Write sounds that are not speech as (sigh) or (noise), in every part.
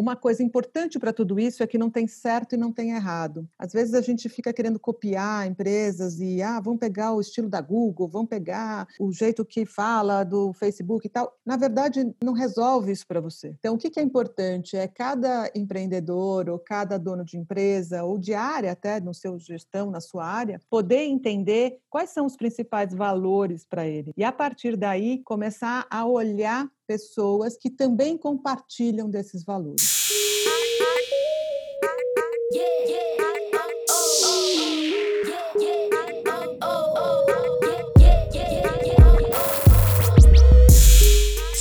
uma coisa importante para tudo isso é que não tem certo e não tem errado. Às vezes a gente fica querendo copiar empresas e ah, vamos pegar o estilo da Google, vamos pegar o jeito que fala do Facebook e tal. Na verdade, não resolve isso para você. Então, o que é importante é cada empreendedor ou cada dono de empresa ou de área até no seu gestão, na sua área, poder entender quais são os principais valores para ele. E a partir daí começar a olhar pessoas que também compartilham desses valores.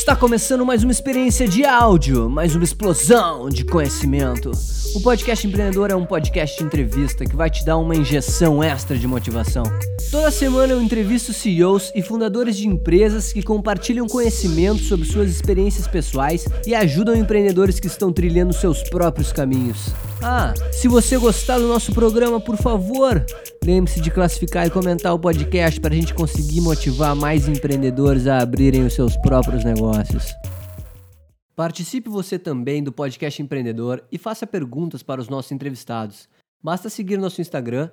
Está começando mais uma experiência de áudio, mais uma explosão de conhecimento. O Podcast Empreendedor é um podcast de entrevista que vai te dar uma injeção extra de motivação. Toda semana eu entrevisto CEOs e fundadores de empresas que compartilham conhecimento sobre suas experiências pessoais e ajudam empreendedores que estão trilhando seus próprios caminhos. Ah, se você gostar do nosso programa, por favor, lembre-se de classificar e comentar o podcast para a gente conseguir motivar mais empreendedores a abrirem os seus próprios negócios. Participe você também do podcast empreendedor e faça perguntas para os nossos entrevistados. Basta seguir nosso Instagram,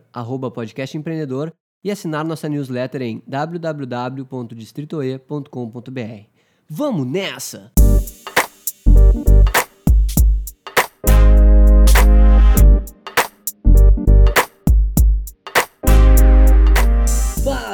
podcastempreendedor, e assinar nossa newsletter em www.distritoe.com.br. Vamos nessa!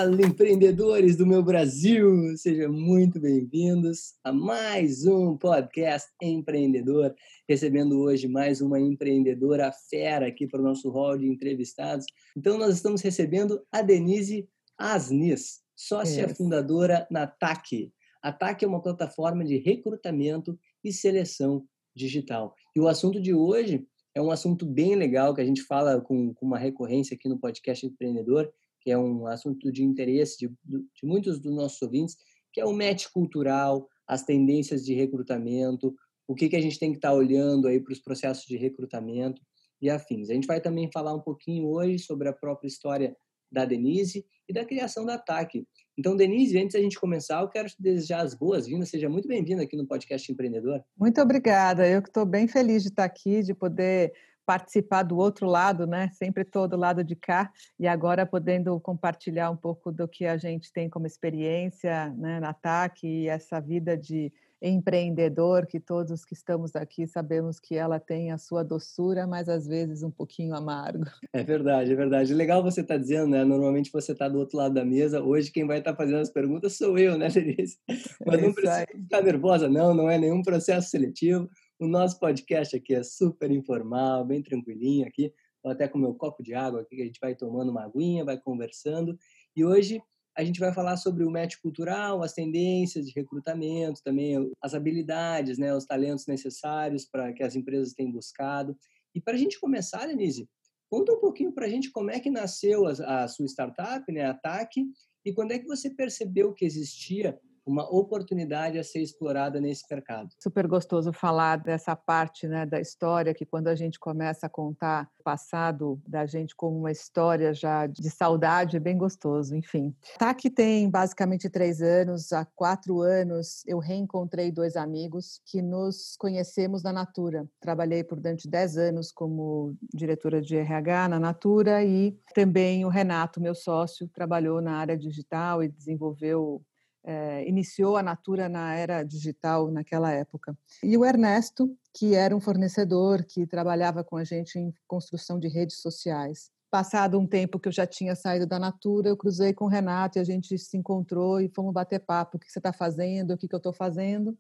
Fala, empreendedores do meu Brasil! Sejam muito bem-vindos a mais um podcast empreendedor. Recebendo hoje mais uma empreendedora fera aqui para o nosso hall de entrevistados. Então, nós estamos recebendo a Denise Asnis, sócia é. fundadora na TAC. A TAC é uma plataforma de recrutamento e seleção digital. E o assunto de hoje é um assunto bem legal que a gente fala com, com uma recorrência aqui no podcast empreendedor que é um assunto de interesse de, de muitos dos nossos ouvintes, que é o match cultural, as tendências de recrutamento, o que, que a gente tem que estar tá olhando aí para os processos de recrutamento e afins. A gente vai também falar um pouquinho hoje sobre a própria história da Denise e da criação da TAC. Então, Denise, antes da gente começar, eu quero te desejar as boas-vindas. Seja muito bem-vinda aqui no Podcast Empreendedor. Muito obrigada. Eu que estou bem feliz de estar aqui, de poder participar do outro lado, né? Sempre todo lado de cá e agora podendo compartilhar um pouco do que a gente tem como experiência, né, na TAC e essa vida de empreendedor que todos que estamos aqui sabemos que ela tem a sua doçura, mas às vezes um pouquinho amargo. É verdade, é verdade. Legal você estar tá dizendo, né? Normalmente você está do outro lado da mesa. Hoje quem vai estar tá fazendo as perguntas sou eu, né, Denise? (laughs) Mas não precisa ficar nervosa, não. Não é nenhum processo seletivo. O nosso podcast aqui é super informal, bem tranquilinho aqui. Estou até com meu copo de água aqui, que a gente vai tomando uma aguinha, vai conversando. E hoje a gente vai falar sobre o match cultural, as tendências de recrutamento, também as habilidades, né, os talentos necessários para que as empresas têm buscado. E para a gente começar, Denise, conta um pouquinho para a gente como é que nasceu a, a sua startup, né, a TAC, e quando é que você percebeu que existia uma oportunidade a ser explorada nesse mercado. Super gostoso falar dessa parte né, da história, que quando a gente começa a contar o passado da gente como uma história já de saudade, é bem gostoso, enfim. TAC tem basicamente três anos, há quatro anos eu reencontrei dois amigos que nos conhecemos na Natura. Trabalhei por durante dez anos como diretora de RH na Natura e também o Renato, meu sócio, trabalhou na área digital e desenvolveu é, iniciou a Natura na era digital naquela época. E o Ernesto, que era um fornecedor que trabalhava com a gente em construção de redes sociais. Passado um tempo que eu já tinha saído da Natura, eu cruzei com o Renato e a gente se encontrou e fomos bater papo. O que você está fazendo? O que, que eu estou fazendo?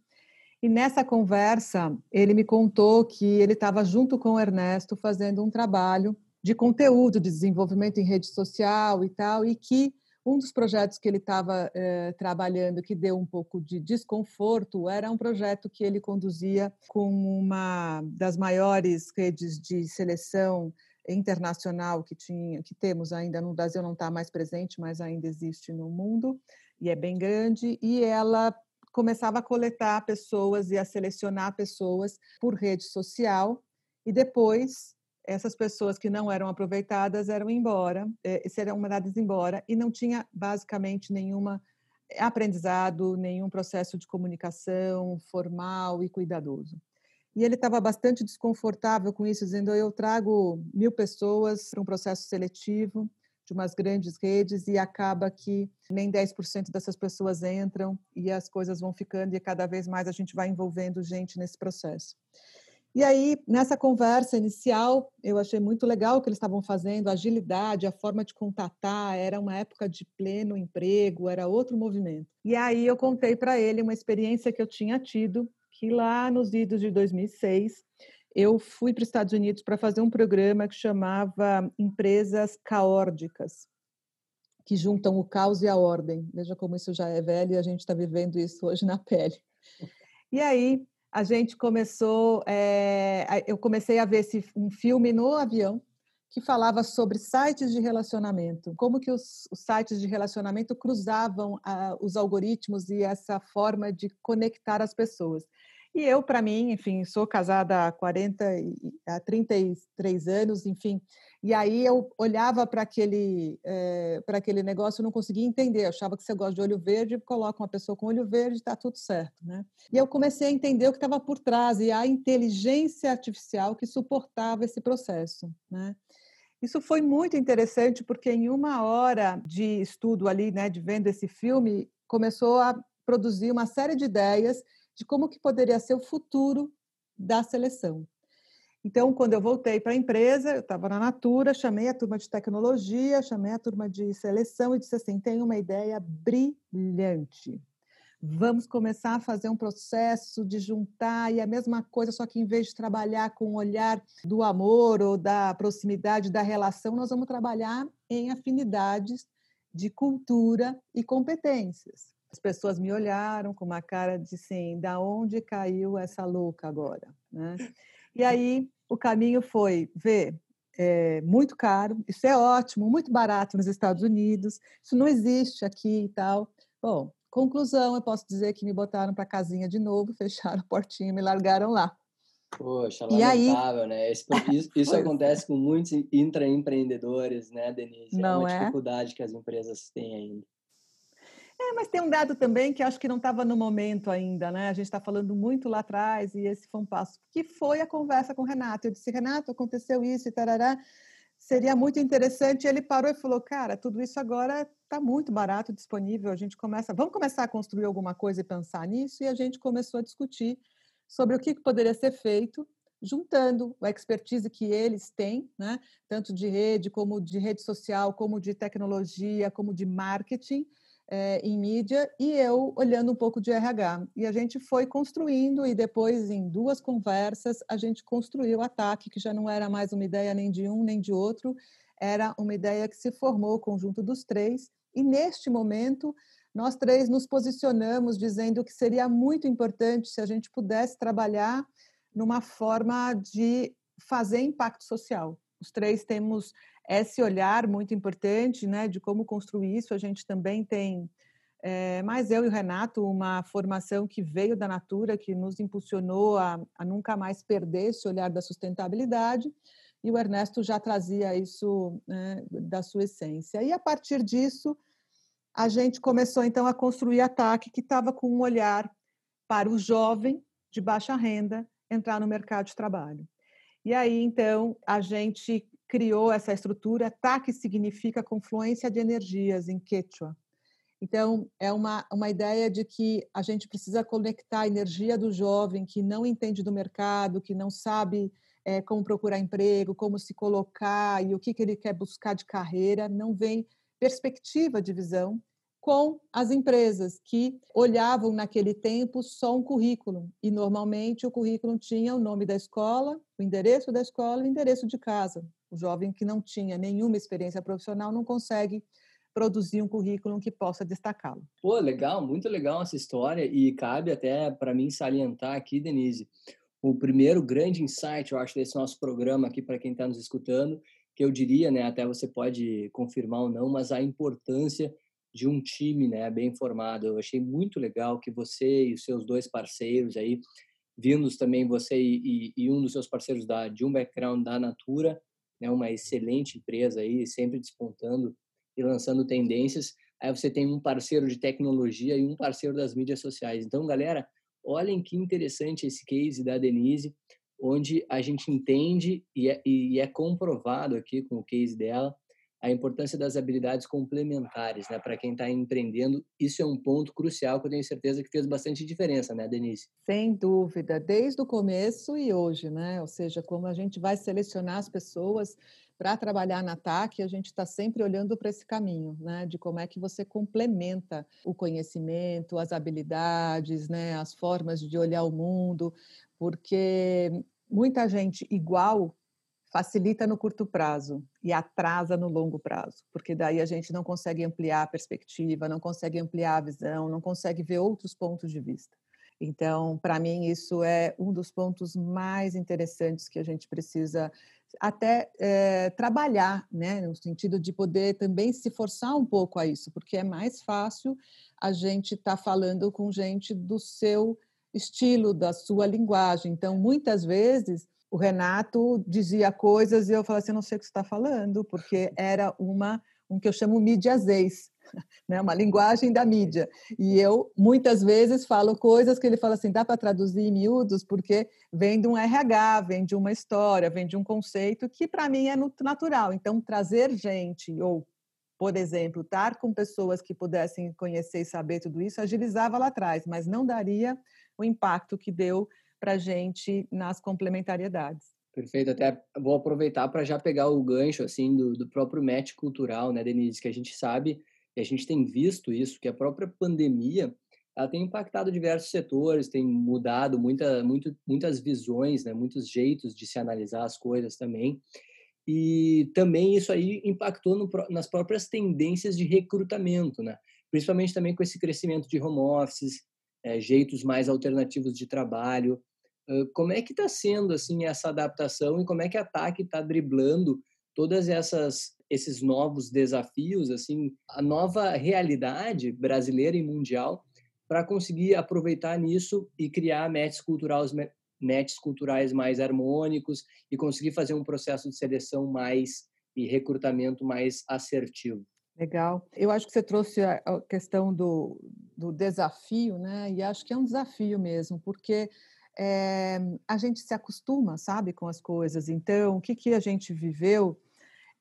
E nessa conversa, ele me contou que ele estava junto com o Ernesto fazendo um trabalho de conteúdo, de desenvolvimento em rede social e tal, e que um dos projetos que ele estava eh, trabalhando que deu um pouco de desconforto era um projeto que ele conduzia com uma das maiores redes de seleção internacional que tinha, que temos ainda no Brasil não está mais presente, mas ainda existe no mundo e é bem grande e ela começava a coletar pessoas e a selecionar pessoas por rede social e depois essas pessoas que não eram aproveitadas eram embora, eh, serão mandadas embora e não tinha basicamente nenhuma aprendizado, nenhum processo de comunicação formal e cuidadoso. E ele estava bastante desconfortável com isso, dizendo: eu trago mil pessoas para um processo seletivo de umas grandes redes e acaba que nem 10% dessas pessoas entram e as coisas vão ficando e cada vez mais a gente vai envolvendo gente nesse processo. E aí, nessa conversa inicial, eu achei muito legal o que eles estavam fazendo, a agilidade, a forma de contatar, era uma época de pleno emprego, era outro movimento. E aí eu contei para ele uma experiência que eu tinha tido, que lá nos idos de 2006, eu fui para os Estados Unidos para fazer um programa que chamava Empresas Caórdicas, que juntam o caos e a ordem. Veja como isso já é velho e a gente está vivendo isso hoje na pele. E aí a gente começou, é, eu comecei a ver esse, um filme no avião que falava sobre sites de relacionamento, como que os, os sites de relacionamento cruzavam ah, os algoritmos e essa forma de conectar as pessoas. E eu, para mim, enfim, sou casada há 40, há 33 anos, enfim, e aí eu olhava para aquele, é, para aquele negócio e não conseguia entender. Eu achava que você gosta de olho verde, coloca uma pessoa com olho verde, está tudo certo, né? E eu comecei a entender o que estava por trás e a inteligência artificial que suportava esse processo, né? Isso foi muito interessante porque em uma hora de estudo ali, né, de vendo esse filme, começou a produzir uma série de ideias de como que poderia ser o futuro da seleção. Então, quando eu voltei para a empresa, eu estava na Natura, chamei a turma de tecnologia, chamei a turma de seleção e disse assim: tem uma ideia brilhante. Vamos começar a fazer um processo de juntar e a mesma coisa, só que em vez de trabalhar com o olhar do amor ou da proximidade da relação, nós vamos trabalhar em afinidades de cultura e competências. As pessoas me olharam com uma cara de assim, da onde caiu essa louca agora, né? E aí o caminho foi ver é muito caro, isso é ótimo, muito barato nos Estados Unidos, isso não existe aqui e tal. Bom, conclusão, eu posso dizer que me botaram para a casinha de novo, (laughs) fecharam a portinha e me largaram lá. Poxa, lamentável, aí... né? Isso, isso, (laughs) isso acontece com muitos intraempreendedores, né, Denise? Não é uma é? dificuldade que as empresas têm ainda. É, mas tem um dado também que acho que não estava no momento ainda, né? A gente está falando muito lá atrás e esse foi um passo, que foi a conversa com o Renato. Eu disse, Renato, aconteceu isso e tarará, seria muito interessante. Ele parou e falou, cara, tudo isso agora está muito barato, disponível. A gente começa, vamos começar a construir alguma coisa e pensar nisso. E a gente começou a discutir sobre o que poderia ser feito juntando a expertise que eles têm, né, tanto de rede como de rede social, como de tecnologia, como de marketing, é, em mídia e eu olhando um pouco de RH. E a gente foi construindo e depois, em duas conversas, a gente construiu o ataque, que já não era mais uma ideia nem de um nem de outro, era uma ideia que se formou o conjunto dos três. E neste momento, nós três nos posicionamos dizendo que seria muito importante se a gente pudesse trabalhar numa forma de fazer impacto social. Os três temos esse olhar muito importante né, de como construir isso. A gente também tem, é, mais eu e o Renato, uma formação que veio da Natura, que nos impulsionou a, a nunca mais perder esse olhar da sustentabilidade. E o Ernesto já trazia isso né, da sua essência. E a partir disso, a gente começou então a construir a TAC, que estava com um olhar para o jovem de baixa renda entrar no mercado de trabalho. E aí, então, a gente criou essa estrutura. TAC significa confluência de energias em Quechua. Então, é uma, uma ideia de que a gente precisa conectar a energia do jovem que não entende do mercado, que não sabe é, como procurar emprego, como se colocar e o que, que ele quer buscar de carreira, não vem perspectiva de visão com as empresas que olhavam naquele tempo só um currículo e normalmente o currículo tinha o nome da escola, o endereço da escola e o endereço de casa. O jovem que não tinha nenhuma experiência profissional não consegue produzir um currículo que possa destacá-lo. Pô, legal, muito legal essa história e cabe até para mim salientar aqui, Denise, o primeiro grande insight, eu acho, desse nosso programa aqui para quem está nos escutando, que eu diria, né, até você pode confirmar ou não, mas a importância de um time, né, bem formado. Eu achei muito legal que você e os seus dois parceiros aí, vindos também você e, e, e um dos seus parceiros da de um background da Natura, né, uma excelente empresa aí, sempre despontando e lançando tendências. Aí você tem um parceiro de tecnologia e um parceiro das mídias sociais. Então, galera, Olhem que interessante esse case da Denise, onde a gente entende e é, e é comprovado aqui com o case dela a importância das habilidades complementares, né? Para quem está empreendendo, isso é um ponto crucial que eu tenho certeza que fez bastante diferença, né, Denise? Sem dúvida, desde o começo e hoje, né? Ou seja, como a gente vai selecionar as pessoas para trabalhar na TAC, a gente está sempre olhando para esse caminho, né? De como é que você complementa o conhecimento, as habilidades, né? As formas de olhar o mundo, porque muita gente igual facilita no curto prazo e atrasa no longo prazo, porque daí a gente não consegue ampliar a perspectiva, não consegue ampliar a visão, não consegue ver outros pontos de vista. Então, para mim, isso é um dos pontos mais interessantes que a gente precisa até é, trabalhar, né, no sentido de poder também se forçar um pouco a isso, porque é mais fácil a gente estar tá falando com gente do seu estilo, da sua linguagem. Então, muitas vezes o Renato dizia coisas e eu falava assim, não sei o que você está falando, porque era uma um que eu chamo mídias (laughs) né, uma linguagem da mídia. E eu muitas vezes falo coisas que ele fala assim, dá para traduzir em miúdos, porque vem de um RH, vem de uma história, vem de um conceito que para mim é natural. Então trazer gente ou por exemplo, estar com pessoas que pudessem conhecer e saber tudo isso agilizava lá atrás, mas não daria o impacto que deu para a gente nas complementariedades. Perfeito, até vou aproveitar para já pegar o gancho assim do, do próprio match cultural, né, Denise, que a gente sabe e a gente tem visto isso, que a própria pandemia ela tem impactado diversos setores, tem mudado muita, muito, muitas visões, né, muitos jeitos de se analisar as coisas também. E também isso aí impactou no, nas próprias tendências de recrutamento, né? principalmente também com esse crescimento de home offices, é, jeitos mais alternativos de trabalho. Como é que está sendo assim essa adaptação e como é que a TAC está driblando todas essas esses novos desafios, assim, a nova realidade brasileira e mundial para conseguir aproveitar nisso e criar matches culturais matches culturais mais harmônicos e conseguir fazer um processo de seleção mais e recrutamento mais assertivo. Legal. Eu acho que você trouxe a questão do, do desafio, né? E acho que é um desafio mesmo, porque é, a gente se acostuma, sabe, com as coisas. Então, o que, que a gente viveu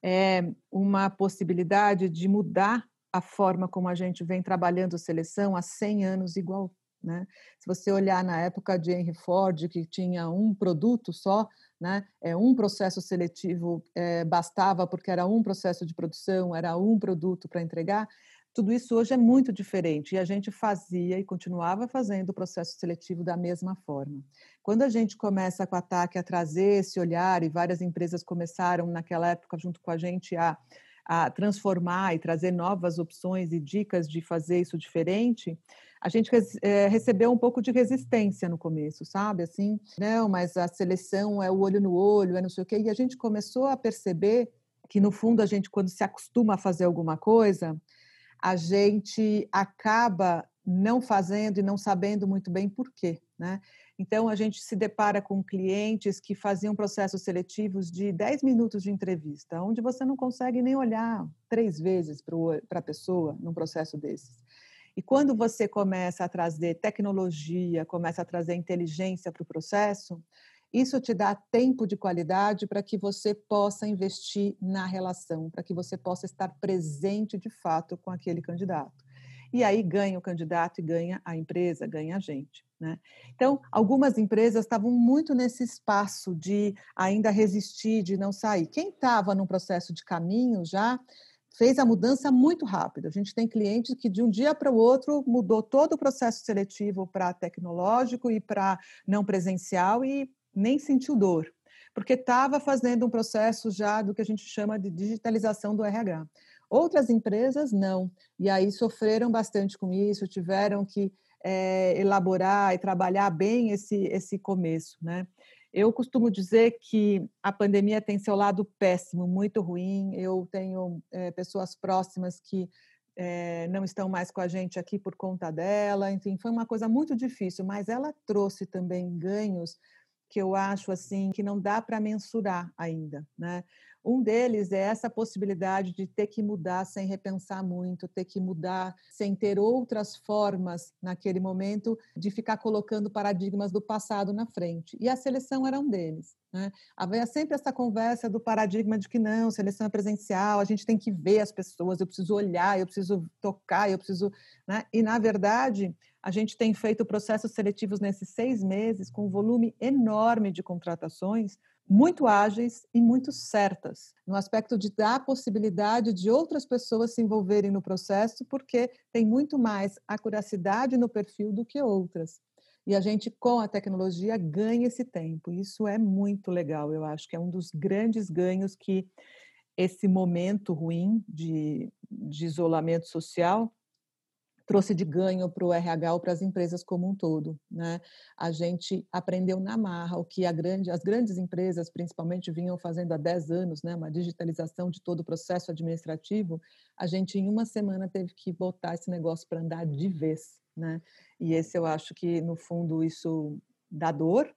é uma possibilidade de mudar a forma como a gente vem trabalhando seleção há 100 anos igual. Né? Se você olhar na época de Henry Ford, que tinha um produto só, né? é, um processo seletivo é, bastava porque era um processo de produção, era um produto para entregar, tudo isso hoje é muito diferente e a gente fazia e continuava fazendo o processo seletivo da mesma forma. Quando a gente começa com o ataque a trazer esse olhar e várias empresas começaram naquela época junto com a gente a, a transformar e trazer novas opções e dicas de fazer isso diferente, a gente é, recebeu um pouco de resistência no começo, sabe? Assim, não, mas a seleção é o olho no olho, é não sei o quê. E a gente começou a perceber que, no fundo, a gente, quando se acostuma a fazer alguma coisa, a gente acaba não fazendo e não sabendo muito bem por quê, né? Então, a gente se depara com clientes que faziam processos seletivos de 10 minutos de entrevista, onde você não consegue nem olhar três vezes para a pessoa num processo desses. E quando você começa a trazer tecnologia, começa a trazer inteligência para o processo, isso te dá tempo de qualidade para que você possa investir na relação, para que você possa estar presente de fato com aquele candidato. E aí ganha o candidato e ganha a empresa, ganha a gente. Né? Então, algumas empresas estavam muito nesse espaço de ainda resistir, de não sair. Quem estava num processo de caminho já fez a mudança muito rápida. A gente tem clientes que de um dia para o outro mudou todo o processo seletivo para tecnológico e para não presencial e nem sentiu dor, porque estava fazendo um processo já do que a gente chama de digitalização do RH. Outras empresas não, e aí sofreram bastante com isso, tiveram que é, elaborar e trabalhar bem esse, esse começo, né? Eu costumo dizer que a pandemia tem seu lado péssimo, muito ruim. Eu tenho é, pessoas próximas que é, não estão mais com a gente aqui por conta dela. Enfim, foi uma coisa muito difícil, mas ela trouxe também ganhos que eu acho assim que não dá para mensurar ainda, né? Um deles é essa possibilidade de ter que mudar sem repensar muito, ter que mudar sem ter outras formas naquele momento de ficar colocando paradigmas do passado na frente. E a seleção era um deles. Né? Havia sempre essa conversa do paradigma de que não, seleção é presencial, a gente tem que ver as pessoas, eu preciso olhar, eu preciso tocar, eu preciso. Né? E, na verdade, a gente tem feito processos seletivos nesses seis meses com um volume enorme de contratações, muito ágeis e muito certas, no aspecto de dar a possibilidade de outras pessoas se envolverem no processo, porque tem muito mais acuracidade no perfil do que outras. E a gente, com a tecnologia, ganha esse tempo. Isso é muito legal. Eu acho que é um dos grandes ganhos que esse momento ruim de, de isolamento social trouxe de ganho para o RH ou para as empresas como um todo. Né? A gente aprendeu na marra o que grande, as grandes empresas, principalmente, vinham fazendo há 10 anos, né? uma digitalização de todo o processo administrativo. A gente, em uma semana, teve que botar esse negócio para andar de vez. Né? E esse eu acho que, no fundo, isso dá dor,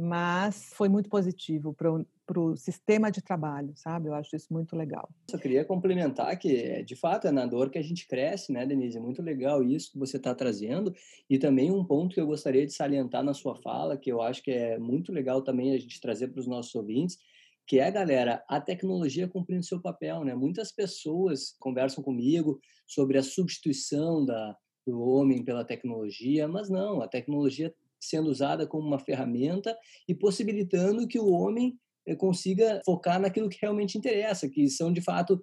mas foi muito positivo para o sistema de trabalho, sabe? Eu acho isso muito legal. Eu queria complementar que, de fato, é na dor que a gente cresce, né, Denise? É muito legal isso que você está trazendo. E também um ponto que eu gostaria de salientar na sua fala, que eu acho que é muito legal também a gente trazer para os nossos ouvintes, que é, galera, a tecnologia cumprindo seu papel, né? Muitas pessoas conversam comigo sobre a substituição da, do homem pela tecnologia, mas não, a tecnologia sendo usada como uma ferramenta e possibilitando que o homem eh, consiga focar naquilo que realmente interessa, que são de fato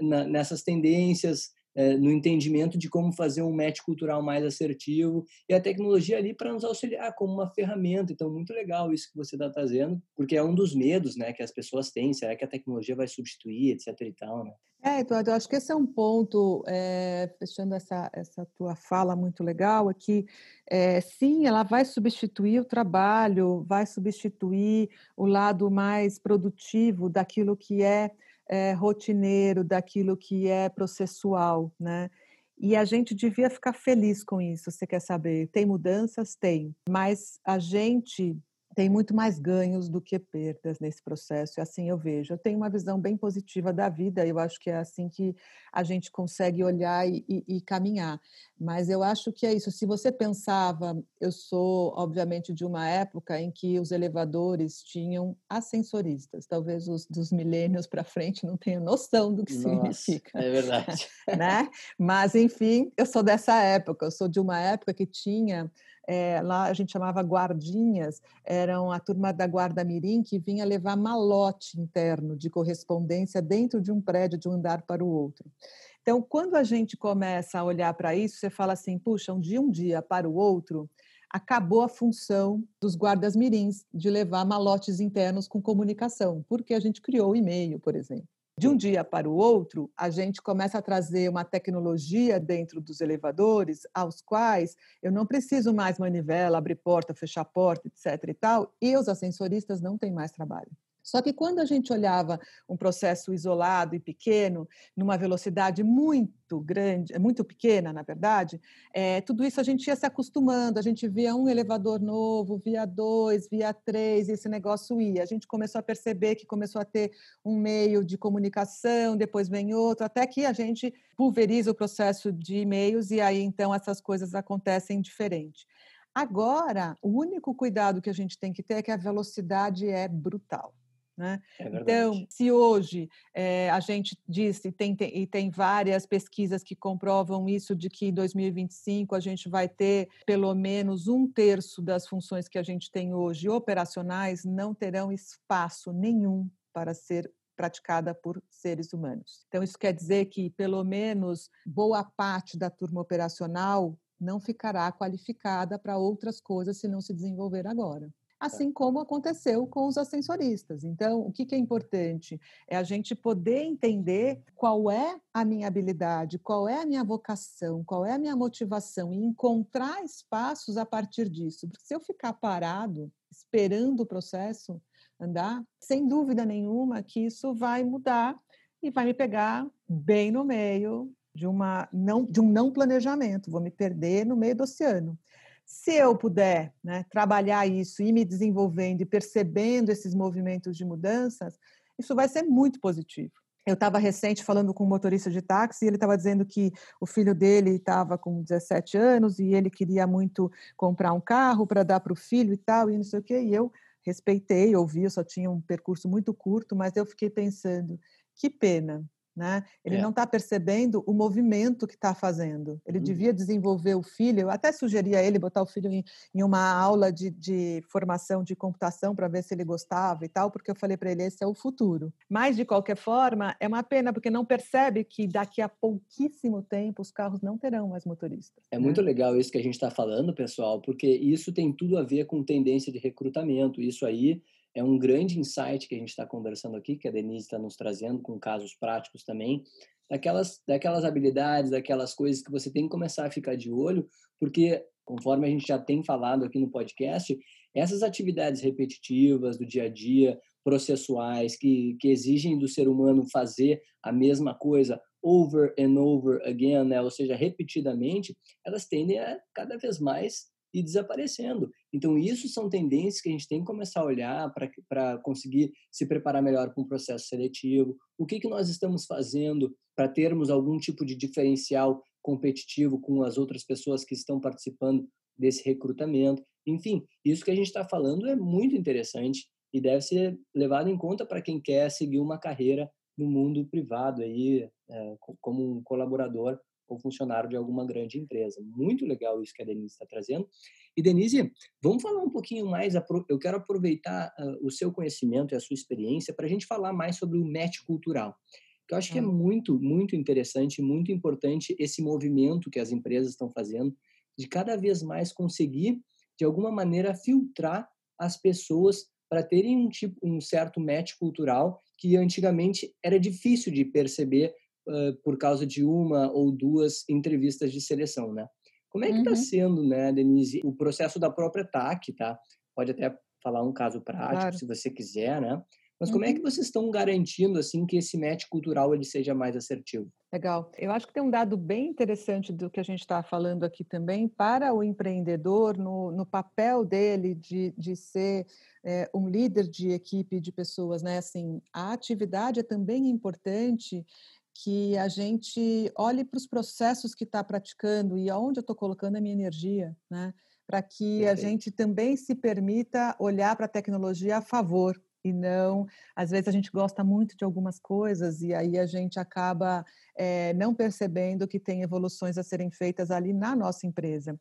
nessas tendências, é, no entendimento de como fazer um match cultural mais assertivo e a tecnologia ali para nos auxiliar como uma ferramenta. Então, muito legal isso que você está trazendo, porque é um dos medos né, que as pessoas têm. Será que a tecnologia vai substituir, etc. e tal, né? É, Eduardo, eu acho que esse é um ponto, é, fechando essa, essa tua fala muito legal, é que é, sim, ela vai substituir o trabalho, vai substituir o lado mais produtivo daquilo que é é, rotineiro, daquilo que é processual, né? E a gente devia ficar feliz com isso, você quer saber? Tem mudanças? Tem. Mas a gente tem muito mais ganhos do que perdas nesse processo, e assim eu vejo. Eu tenho uma visão bem positiva da vida, eu acho que é assim que a gente consegue olhar e, e, e, caminhar. Mas eu acho que é isso. Se você pensava, eu sou, obviamente, de uma época em que os elevadores tinham ascensoristas, talvez os dos milênios para frente não tenham noção do que Nossa, significa. É verdade. (laughs) né? Mas, enfim, eu sou dessa época, eu sou de uma época que tinha é, lá a gente chamava guardinhas, eram a turma da Guarda Mirim que vinha levar malote interno de correspondência dentro de um prédio, de um andar para o outro. Então, quando a gente começa a olhar para isso, você fala assim, puxa, de um dia para o outro, acabou a função dos guardas mirins de levar malotes internos com comunicação, porque a gente criou o e-mail, por exemplo de um dia para o outro, a gente começa a trazer uma tecnologia dentro dos elevadores, aos quais eu não preciso mais manivela, abrir porta, fechar porta, etc. e tal, e os ascensoristas não têm mais trabalho. Só que quando a gente olhava um processo isolado e pequeno, numa velocidade muito grande, muito pequena, na verdade, é, tudo isso a gente ia se acostumando. A gente via um elevador novo, via dois, via três, e esse negócio ia. A gente começou a perceber que começou a ter um meio de comunicação, depois vem outro, até que a gente pulveriza o processo de e-mails e aí então essas coisas acontecem diferente. Agora, o único cuidado que a gente tem que ter é que a velocidade é brutal. Né? É então, se hoje é, a gente disse, tem, tem, e tem várias pesquisas que comprovam isso, de que em 2025 a gente vai ter pelo menos um terço das funções que a gente tem hoje operacionais não terão espaço nenhum para ser praticada por seres humanos. Então, isso quer dizer que pelo menos boa parte da turma operacional não ficará qualificada para outras coisas se não se desenvolver agora. Assim como aconteceu com os ascensoristas. Então, o que, é importante? É a gente poder entender qual é a minha habilidade, qual é a minha vocação, qual é a minha motivação e encontrar espaços a partir disso. Porque se eu ficar parado, esperando o processo andar, sem dúvida nenhuma que isso vai mudar e vai me pegar bem no meio de, uma não, de um não planejamento, vou me perder no meio do oceano. Se eu puder né, trabalhar isso e me desenvolvendo e percebendo esses movimentos de mudanças, isso vai ser muito positivo. Eu estava recente falando com um motorista de táxi e ele estava dizendo que o filho dele estava com 17 anos e ele queria muito comprar um carro para dar para o filho e tal, e não sei o quê. E eu respeitei, ouvi, eu só tinha um percurso muito curto, mas eu fiquei pensando, que pena, né? Ele é. não está percebendo o movimento que está fazendo. Ele uhum. devia desenvolver o filho. Eu até sugeria a ele botar o filho em, em uma aula de, de, formação de computação para ver se ele gostava e tal, porque eu falei para ele esse é o futuro. Mas de qualquer forma é uma pena porque não percebe que daqui a pouquíssimo tempo os carros não terão mais motoristas. É né? muito legal isso que a gente está falando, pessoal, porque isso tem tudo a ver com tendência de recrutamento. Isso aí é um grande insight que a gente está conversando aqui, que a Denise está nos trazendo com casos práticos também, daquelas, daquelas habilidades, daquelas coisas que você tem que começar a ficar de olho, porque, conforme a gente já tem falado aqui no podcast, essas atividades repetitivas do dia a dia, processuais, que, que exigem do ser humano fazer a mesma coisa over and over again, né? ou seja, repetidamente, elas tendem a cada vez mais e desaparecendo. Então, isso são tendências que a gente tem que começar a olhar para conseguir se preparar melhor para um processo seletivo. O que, que nós estamos fazendo para termos algum tipo de diferencial competitivo com as outras pessoas que estão participando desse recrutamento. Enfim, isso que a gente está falando é muito interessante e deve ser levado em conta para quem quer seguir uma carreira no mundo privado aí, é, como um colaborador ou funcionário de alguma grande empresa. Muito legal isso que a Denise está trazendo. E, Denise, vamos falar um pouquinho mais. Eu quero aproveitar uh, o seu conhecimento e a sua experiência para a gente falar mais sobre o match cultural. Que eu acho que é muito, muito interessante, muito importante esse movimento que as empresas estão fazendo de cada vez mais conseguir, de alguma maneira, filtrar as pessoas para terem um tipo, um certo match cultural que antigamente era difícil de perceber por causa de uma ou duas entrevistas de seleção, né? Como é que está uhum. sendo, né, Denise, o processo da própria TAC, tá? Pode até falar um caso prático, claro. se você quiser, né? Mas como uhum. é que uhum. vocês estão garantindo assim que esse match cultural ele seja mais assertivo? Legal. Eu acho que tem um dado bem interessante do que a gente está falando aqui também para o empreendedor no, no papel dele de, de ser é, um líder de equipe de pessoas, né? Assim, a atividade é também importante que a gente olhe para os processos que está praticando e aonde eu estou colocando a minha energia, né? Para que Perfeito. a gente também se permita olhar para a tecnologia a favor e não, às vezes a gente gosta muito de algumas coisas e aí a gente acaba é, não percebendo que tem evoluções a serem feitas ali na nossa empresa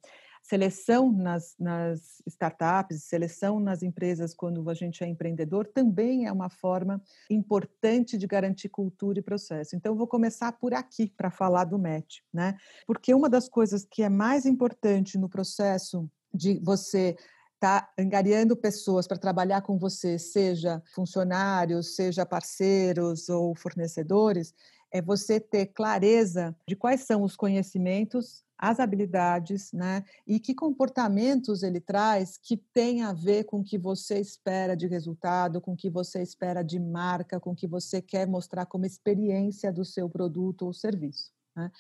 seleção nas, nas startups, seleção nas empresas quando a gente é empreendedor, também é uma forma importante de garantir cultura e processo. Então, vou começar por aqui para falar do MET, né? Porque uma das coisas que é mais importante no processo de você está angariando pessoas para trabalhar com você, seja funcionários, seja parceiros ou fornecedores, é você ter clareza de quais são os conhecimentos as habilidades, né? E que comportamentos ele traz que tem a ver com o que você espera de resultado, com o que você espera de marca, com o que você quer mostrar como experiência do seu produto ou serviço. Né?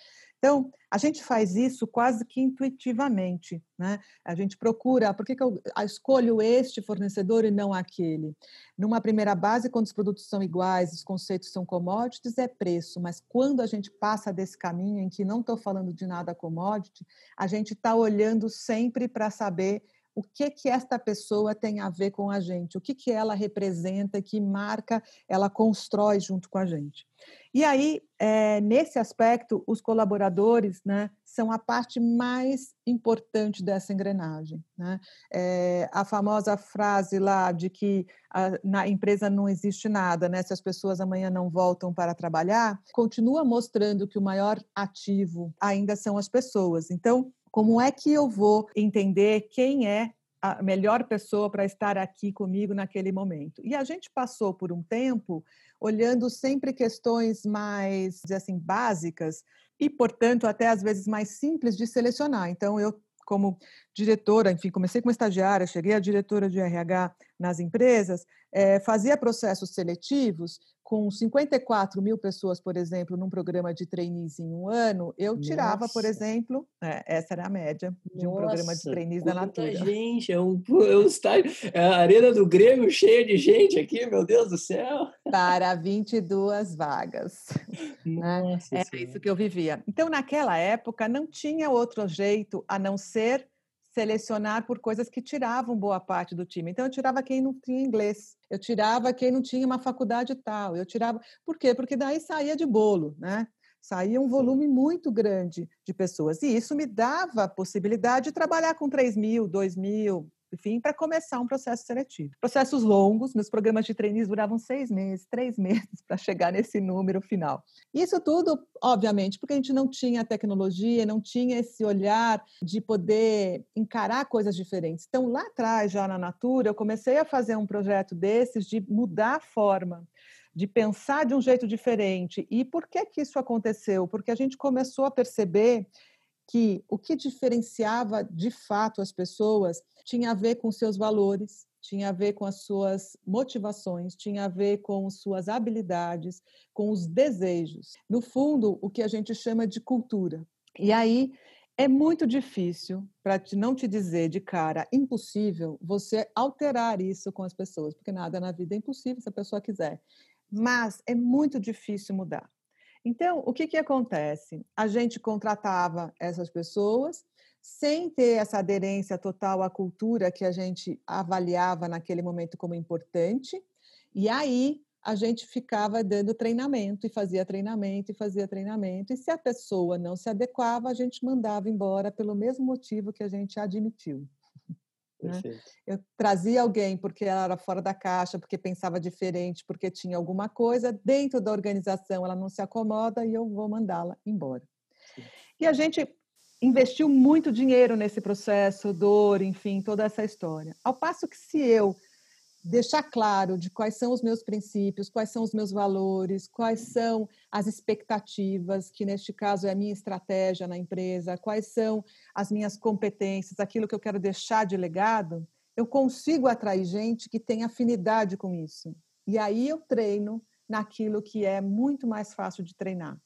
Então, a gente faz isso quase que intuitivamente, né? A gente procura, por que, que eu escolho este fornecedor e não aquele? Numa primeira base, quando os produtos são iguais, os conceitos são commodities, é preço, mas quando a gente passa desse caminho em que não estou falando de nada commodity, a gente está olhando sempre para saber o que que esta pessoa tem a ver com a gente, o que que ela representa, que marca ela constrói junto com a gente. E aí, é, nesse aspecto, os colaboradores né, são a parte mais importante dessa engrenagem. Né? É, a famosa frase lá de que a, na empresa não existe nada, né? se as pessoas amanhã não voltam para trabalhar, continua mostrando que o maior ativo ainda são as pessoas. Então, como é que eu vou entender quem é a melhor pessoa para estar aqui comigo naquele momento? E a gente passou por um tempo olhando sempre questões mais, assim, básicas e, portanto, até às vezes mais simples de selecionar. Então, eu como diretora, enfim, comecei como estagiária, cheguei a diretora de RH nas empresas, é, fazia processos seletivos com 54 mil pessoas, por exemplo, num programa de trainees em um ano, eu tirava, Nossa. por exemplo, é, essa era a média de um Nossa, programa de trainees da Natura. gente, é um, é um estádio, é a arena do Grêmio cheia de gente aqui, meu Deus do céu. para 22 vagas. (laughs) Nossa né? Era isso que eu vivia. Então, naquela época, não tinha outro jeito a não ser selecionar por coisas que tiravam boa parte do time. Então, eu tirava quem não tinha inglês, eu tirava quem não tinha uma faculdade tal, eu tirava. Por quê? Porque daí saía de bolo, né? Saía um volume muito grande de pessoas. E isso me dava a possibilidade de trabalhar com 3 mil, 2 mil, enfim, para começar um processo seletivo. Processos longos, meus programas de trainees duravam seis meses, três (laughs) meses para chegar nesse número final. Isso tudo, obviamente, porque a gente não tinha tecnologia, não tinha esse olhar de poder encarar coisas diferentes. Então, lá atrás, já na Natura, eu comecei a fazer um projeto desses de mudar a forma de pensar de um jeito diferente. E por que que isso aconteceu? Porque a gente começou a perceber que o que diferenciava de fato as pessoas tinha a ver com seus valores, tinha a ver com as suas motivações, tinha a ver com suas habilidades, com os desejos. No fundo, o que a gente chama de cultura. E aí é muito difícil, para não te dizer de cara impossível, você alterar isso com as pessoas, porque nada na vida é impossível se a pessoa quiser. Mas é muito difícil mudar. Então, o que, que acontece? A gente contratava essas pessoas sem ter essa aderência total à cultura que a gente avaliava naquele momento como importante, e aí a gente ficava dando treinamento e fazia treinamento e fazia treinamento, e se a pessoa não se adequava, a gente mandava embora pelo mesmo motivo que a gente admitiu. Né? Eu trazia alguém porque ela era fora da caixa, porque pensava diferente, porque tinha alguma coisa dentro da organização, ela não se acomoda e eu vou mandá-la embora. Sim. E a gente investiu muito dinheiro nesse processo, dor, enfim, toda essa história. Ao passo que se eu deixar claro de quais são os meus princípios, quais são os meus valores, quais são as expectativas, que neste caso é a minha estratégia na empresa, quais são as minhas competências, aquilo que eu quero deixar de legado, eu consigo atrair gente que tem afinidade com isso. E aí eu treino naquilo que é muito mais fácil de treinar.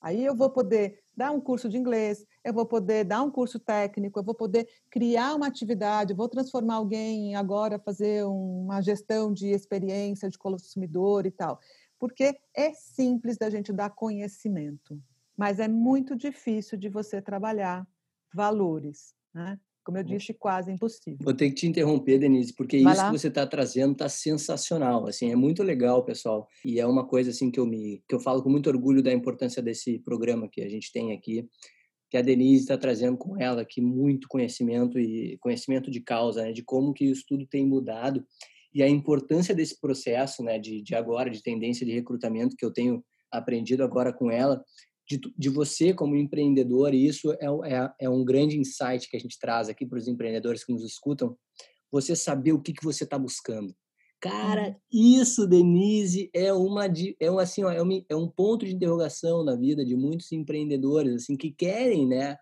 Aí eu vou poder dar um curso de inglês, eu vou poder dar um curso técnico, eu vou poder criar uma atividade, vou transformar alguém agora fazer uma gestão de experiência de consumidor e tal. Porque é simples da gente dar conhecimento, mas é muito difícil de você trabalhar valores, né? Como eu disse, quase impossível. Vou ter que te interromper, Denise, porque Vai isso lá. que você está trazendo está sensacional, assim, é muito legal, pessoal, e é uma coisa assim que eu me que eu falo com muito orgulho da importância desse programa que a gente tem aqui, que a Denise está trazendo com ela aqui muito conhecimento e conhecimento de causa, né, de como que isso tudo tem mudado e a importância desse processo, né, de, de agora de tendência de recrutamento que eu tenho aprendido agora com ela de, de você como empreendedor, e isso é, é, é um grande insight que a gente traz aqui para os empreendedores que nos escutam, você saber o que, que você está buscando. Cara, uhum. isso, Denise, é uma é um assim, ó, é, um, é um ponto de interrogação na vida de muitos empreendedores assim que querem, né?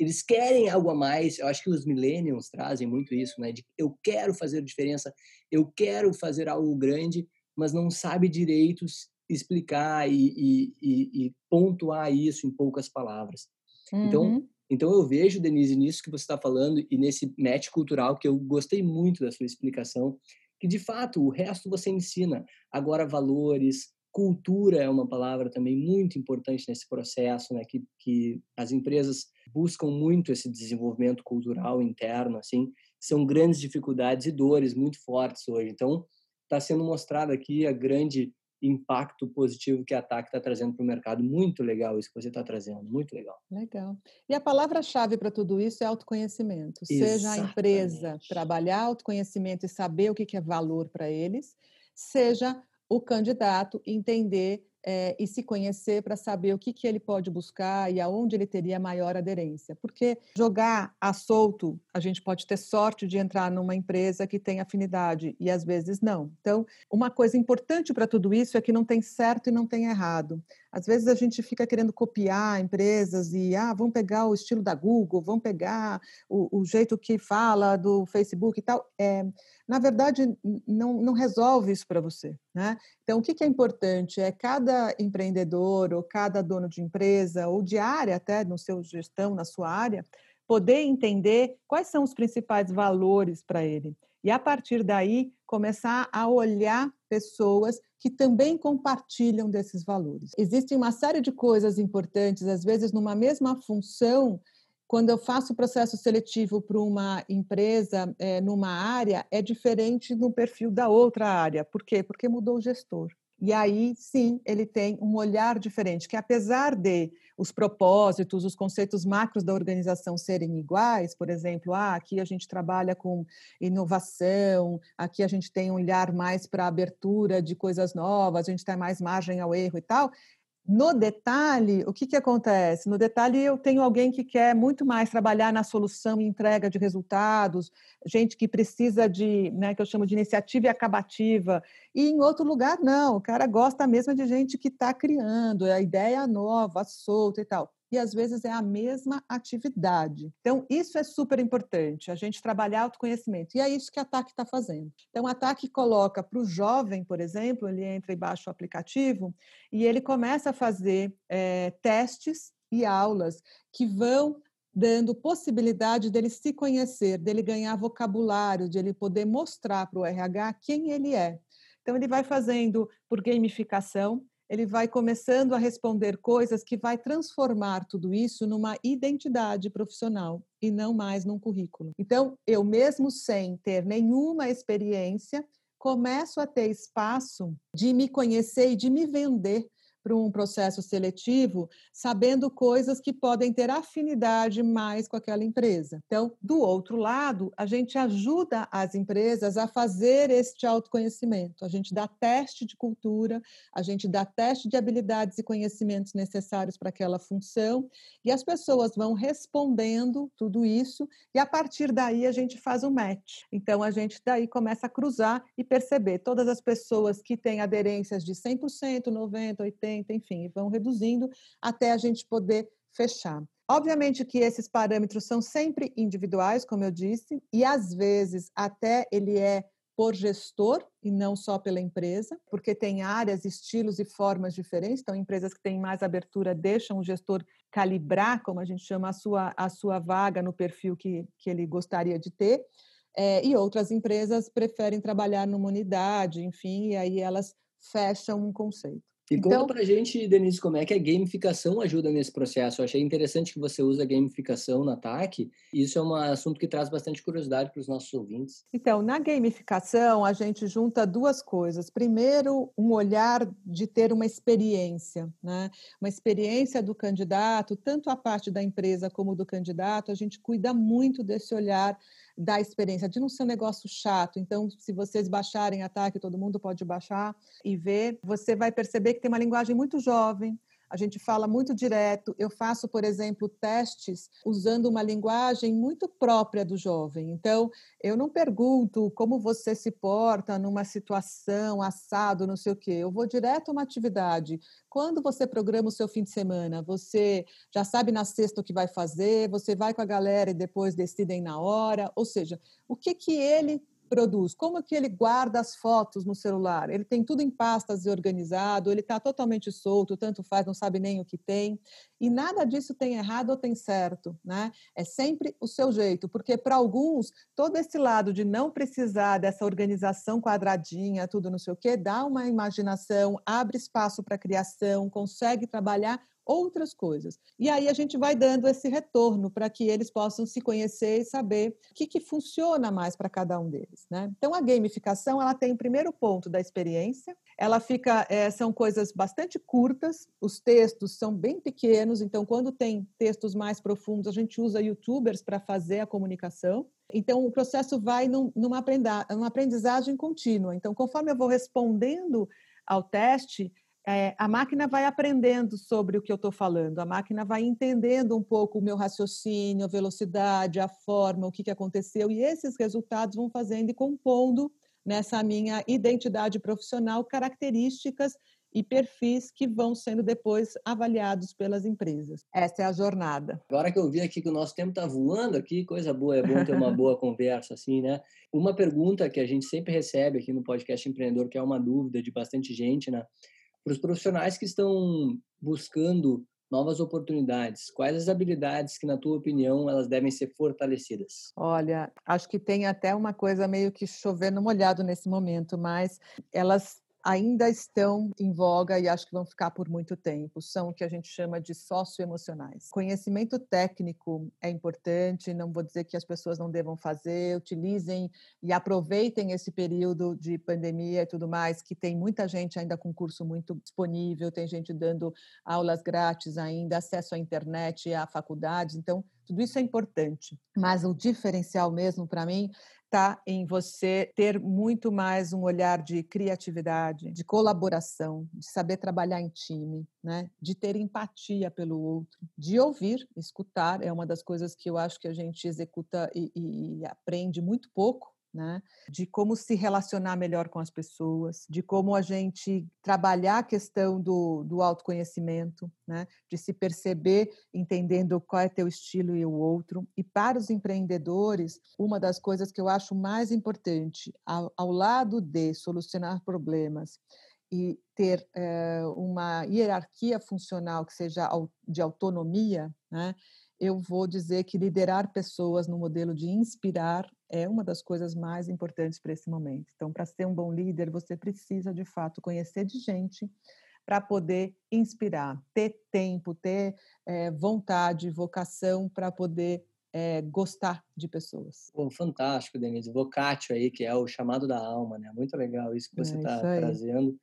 Eles querem algo a mais. Eu acho que os millennials trazem muito isso, né? De eu quero fazer diferença, eu quero fazer algo grande, mas não sabe direitos explicar e, e, e, e pontuar isso em poucas palavras. Então, uhum. Então, então eu vejo, Denise, nisso que você está falando e nesse match cultural que eu gostei muito da sua explicação, que de fato o resto você ensina. Agora valores, cultura é uma palavra também muito importante nesse processo, né? Que, que as empresas buscam muito esse desenvolvimento cultural interno, assim, são grandes dificuldades e dores muito fortes hoje. Então, está sendo mostrado aqui a grande impacto positivo que a TAC está trazendo para o mercado. Muito legal isso que você está trazendo, muito legal. Legal. E a palavra-chave para tudo isso é autoconhecimento. Exatamente. Seja a empresa trabalhar autoconhecimento e saber o que é valor para eles, seja o candidato entender é, e se conhecer para saber o que, que ele pode buscar e aonde ele teria maior aderência. Porque jogar a solto, a gente pode ter sorte de entrar numa empresa que tem afinidade e às vezes não. Então, uma coisa importante para tudo isso é que não tem certo e não tem errado. Às vezes a gente fica querendo copiar empresas e, ah, vamos pegar o estilo da Google, vamos pegar o, o jeito que fala do Facebook e tal. É, na verdade, não, não resolve isso para você. Né? Então, o que, que é importante é cada empreendedor ou cada dono de empresa ou de área até no seu gestão, na sua área, poder entender quais são os principais valores para ele. E a partir daí, começar a olhar pessoas que também compartilham desses valores. Existem uma série de coisas importantes, às vezes numa mesma função, quando eu faço o processo seletivo para uma empresa é, numa área, é diferente no perfil da outra área. Por quê? Porque mudou o gestor. E aí, sim, ele tem um olhar diferente, que apesar de os propósitos, os conceitos macros da organização serem iguais, por exemplo, ah, aqui a gente trabalha com inovação, aqui a gente tem um olhar mais para abertura de coisas novas, a gente tem mais margem ao erro e tal, no detalhe, o que, que acontece? No detalhe, eu tenho alguém que quer muito mais trabalhar na solução e entrega de resultados, gente que precisa de, né, que eu chamo de iniciativa e acabativa, e em outro lugar, não, o cara gosta mesmo de gente que está criando, é a ideia nova, solta e tal e às vezes é a mesma atividade. Então, isso é super importante, a gente trabalhar autoconhecimento. E é isso que a TAC está fazendo. Então, a TAC coloca para o jovem, por exemplo, ele entra e baixa o aplicativo e ele começa a fazer é, testes e aulas que vão dando possibilidade dele se conhecer, dele ganhar vocabulário, de ele poder mostrar para o RH quem ele é. Então, ele vai fazendo por gamificação, ele vai começando a responder coisas que vai transformar tudo isso numa identidade profissional e não mais num currículo. Então, eu mesmo sem ter nenhuma experiência, começo a ter espaço de me conhecer e de me vender para um processo seletivo, sabendo coisas que podem ter afinidade mais com aquela empresa. Então, do outro lado, a gente ajuda as empresas a fazer este autoconhecimento. A gente dá teste de cultura, a gente dá teste de habilidades e conhecimentos necessários para aquela função, e as pessoas vão respondendo tudo isso, e a partir daí a gente faz um match. Então, a gente daí começa a cruzar e perceber todas as pessoas que têm aderências de 100%, 90%, 80%, 40, enfim, vão reduzindo até a gente poder fechar. Obviamente que esses parâmetros são sempre individuais, como eu disse, e às vezes até ele é por gestor e não só pela empresa, porque tem áreas, estilos e formas diferentes. Então, empresas que têm mais abertura deixam o gestor calibrar, como a gente chama, a sua, a sua vaga no perfil que, que ele gostaria de ter. É, e outras empresas preferem trabalhar numa unidade, enfim, e aí elas fecham um conceito. E então, conta pra gente, Denise, como é que a gamificação ajuda nesse processo. Eu achei interessante que você usa gamificação no ataque. Isso é um assunto que traz bastante curiosidade para os nossos ouvintes. Então, na gamificação, a gente junta duas coisas. Primeiro, um olhar de ter uma experiência, né? Uma experiência do candidato, tanto a parte da empresa como do candidato, a gente cuida muito desse olhar da experiência, de não ser um negócio chato. Então, se vocês baixarem Ataque, todo mundo pode baixar e ver, você vai perceber que tem uma linguagem muito jovem, a gente fala muito direto. Eu faço, por exemplo, testes usando uma linguagem muito própria do jovem. Então, eu não pergunto como você se porta numa situação assado, não sei o quê. Eu vou direto a uma atividade. Quando você programa o seu fim de semana, você já sabe na sexta o que vai fazer, você vai com a galera e depois decidem na hora. Ou seja, o que que ele produz, como que ele guarda as fotos no celular? Ele tem tudo em pastas e organizado, ele está totalmente solto, tanto faz, não sabe nem o que tem. E nada disso tem errado ou tem certo, né? É sempre o seu jeito, porque para alguns, todo esse lado de não precisar dessa organização quadradinha, tudo não sei o quê, dá uma imaginação, abre espaço para criação, consegue trabalhar outras coisas. E aí a gente vai dando esse retorno para que eles possam se conhecer e saber o que, que funciona mais para cada um deles. Né? Então a gamificação ela tem o primeiro ponto da experiência, ela fica é, são coisas bastante curtas, os textos são bem pequenos, então quando tem textos mais profundos a gente usa YouTubers para fazer a comunicação. Então, o processo vai num, numa aprendizagem contínua. Então, conforme eu vou respondendo ao teste, é, a máquina vai aprendendo sobre o que eu estou falando, a máquina vai entendendo um pouco o meu raciocínio, a velocidade, a forma, o que, que aconteceu, e esses resultados vão fazendo e compondo nessa minha identidade profissional características e perfis que vão sendo depois avaliados pelas empresas. Essa é a jornada. Agora que eu vi aqui que o nosso tempo está voando aqui, coisa boa, é bom ter uma boa conversa assim, né? Uma pergunta que a gente sempre recebe aqui no podcast empreendedor, que é uma dúvida de bastante gente, né? Para os profissionais que estão buscando novas oportunidades? Quais as habilidades que, na tua opinião, elas devem ser fortalecidas? Olha, acho que tem até uma coisa meio que chovendo molhado nesse momento, mas elas ainda estão em voga e acho que vão ficar por muito tempo. São o que a gente chama de socioemocionais. Conhecimento técnico é importante, não vou dizer que as pessoas não devam fazer, utilizem e aproveitem esse período de pandemia e tudo mais, que tem muita gente ainda com curso muito disponível, tem gente dando aulas grátis ainda, acesso à internet, a faculdades, então tudo isso é importante. Mas o diferencial mesmo para mim está em você ter muito mais um olhar de criatividade, de colaboração, de saber trabalhar em time, né? de ter empatia pelo outro, de ouvir, escutar, é uma das coisas que eu acho que a gente executa e, e aprende muito pouco né? de como se relacionar melhor com as pessoas, de como a gente trabalhar a questão do, do autoconhecimento, né? de se perceber entendendo qual é teu estilo e o outro. E para os empreendedores, uma das coisas que eu acho mais importante, ao, ao lado de solucionar problemas, e ter é, uma hierarquia funcional que seja de autonomia, né? eu vou dizer que liderar pessoas no modelo de inspirar é uma das coisas mais importantes para esse momento. Então, para ser um bom líder, você precisa de fato conhecer de gente para poder inspirar, ter tempo, ter é, vontade, vocação para poder é, gostar de pessoas. Bom, fantástico, Denise. Vocatio aí, que é o chamado da alma, né? Muito legal isso que você está é trazendo.